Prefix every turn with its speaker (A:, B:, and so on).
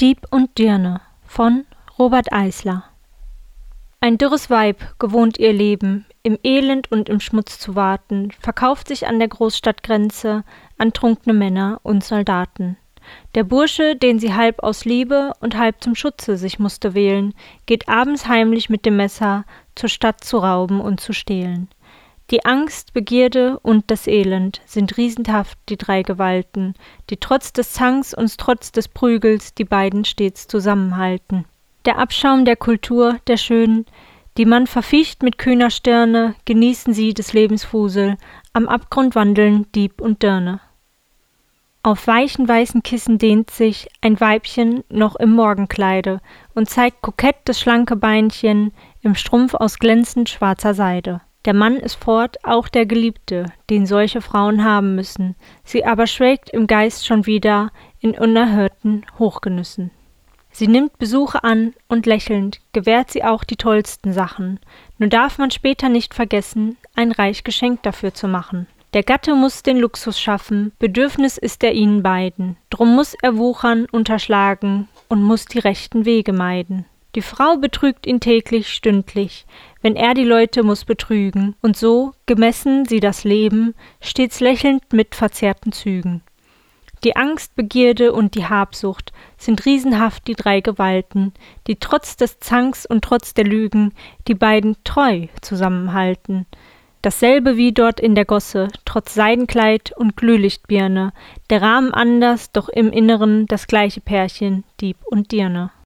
A: Dieb und Dirne von Robert Eisler Ein dürres Weib, gewohnt ihr Leben, im Elend und im Schmutz zu warten, verkauft sich an der Großstadtgrenze an trunkne Männer und Soldaten. Der Bursche, den sie halb aus Liebe und halb zum Schutze sich musste wählen, geht abends heimlich mit dem Messer zur Stadt zu rauben und zu stehlen. Die Angst, Begierde und das Elend sind riesenhaft die drei Gewalten, die trotz des Zanks und trotz des Prügels die beiden stets zusammenhalten. Der Abschaum der Kultur, der Schönen, die man verficht mit kühner Stirne, genießen sie des Lebens Fusel, am Abgrund wandeln Dieb und Dirne. Auf weichen weißen Kissen dehnt sich ein Weibchen noch im Morgenkleide und zeigt kokett das schlanke Beinchen im Strumpf aus glänzend schwarzer Seide. Der Mann ist fort, auch der Geliebte, den solche Frauen haben müssen, sie aber schwelgt im Geist schon wieder in unerhörten Hochgenüssen. Sie nimmt Besuche an und lächelnd gewährt sie auch die tollsten Sachen, nur darf man später nicht vergessen, ein reich Geschenk dafür zu machen. Der Gatte muss den Luxus schaffen, Bedürfnis ist er ihnen beiden, drum muss er wuchern, unterschlagen und muss die rechten Wege meiden. Die Frau betrügt ihn täglich, stündlich, wenn er die Leute muss betrügen, und so, gemessen sie das Leben, stets lächelnd mit verzerrten Zügen. Die Angst, Begierde und die Habsucht sind riesenhaft die drei Gewalten, die trotz des Zanks und trotz der Lügen die beiden treu zusammenhalten. Dasselbe wie dort in der Gosse, trotz Seidenkleid und Glühlichtbirne, der Rahmen anders, doch im Inneren das gleiche Pärchen, Dieb und Dirne.